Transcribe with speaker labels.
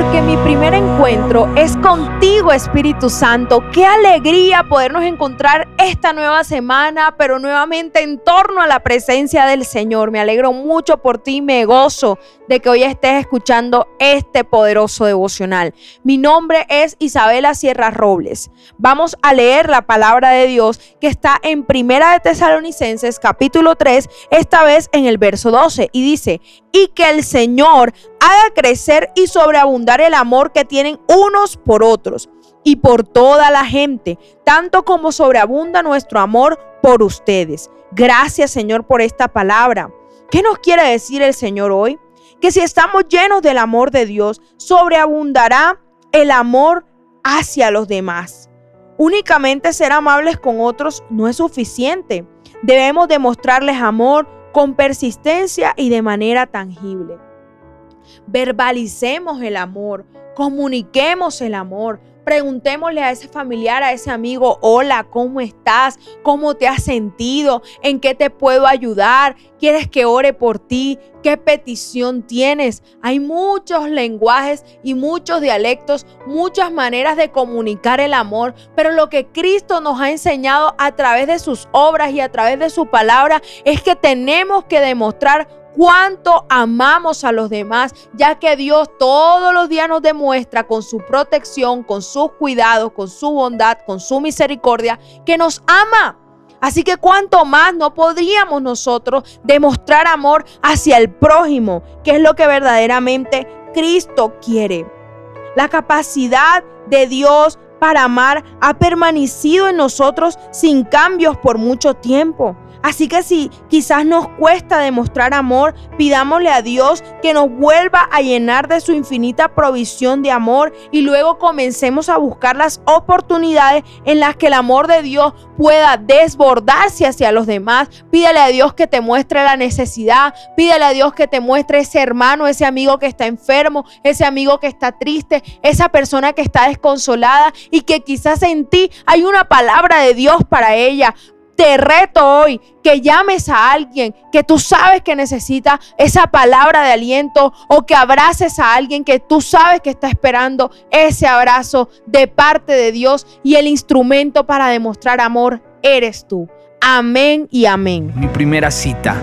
Speaker 1: porque mi primer encuentro es contigo, Espíritu Santo. Qué alegría podernos encontrar esta nueva semana, pero nuevamente en torno a la presencia del Señor. Me alegro mucho por ti, me gozo de que hoy estés escuchando este poderoso devocional. Mi nombre es Isabela Sierra Robles. Vamos a leer la palabra de Dios que está en Primera de Tesalonicenses capítulo 3, esta vez en el verso 12 y dice, "Y que el Señor haga crecer y sobreabundar el amor que tienen unos por otros y por toda la gente, tanto como sobreabunda nuestro amor por ustedes." Gracias, Señor, por esta palabra. ¿Qué nos quiere decir el Señor hoy? que si estamos llenos del amor de Dios, sobreabundará el amor hacia los demás. Únicamente ser amables con otros no es suficiente. Debemos demostrarles amor con persistencia y de manera tangible. Verbalicemos el amor, comuniquemos el amor, Preguntémosle a ese familiar, a ese amigo, hola, ¿cómo estás? ¿Cómo te has sentido? ¿En qué te puedo ayudar? ¿Quieres que ore por ti? ¿Qué petición tienes? Hay muchos lenguajes y muchos dialectos, muchas maneras de comunicar el amor, pero lo que Cristo nos ha enseñado a través de sus obras y a través de su palabra es que tenemos que demostrar cuánto amamos a los demás, ya que Dios todos los días nos demuestra con su protección, con sus cuidados, con su bondad, con su misericordia, que nos ama. Así que cuánto más no podríamos nosotros demostrar amor hacia el prójimo, que es lo que verdaderamente Cristo quiere. La capacidad de Dios para amar ha permanecido en nosotros sin cambios por mucho tiempo. Así que si quizás nos cuesta demostrar amor, pidámosle a Dios que nos vuelva a llenar de su infinita provisión de amor y luego comencemos a buscar las oportunidades en las que el amor de Dios pueda desbordarse hacia los demás. Pídele a Dios que te muestre la necesidad, pídele a Dios que te muestre ese hermano, ese amigo que está enfermo, ese amigo que está triste, esa persona que está desconsolada y que quizás en ti hay una palabra de Dios para ella. Te reto hoy que llames a alguien que tú sabes que necesita esa palabra de aliento o que abraces a alguien que tú sabes que está esperando ese abrazo de parte de Dios y el instrumento para demostrar amor eres tú. Amén y amén.
Speaker 2: Mi primera cita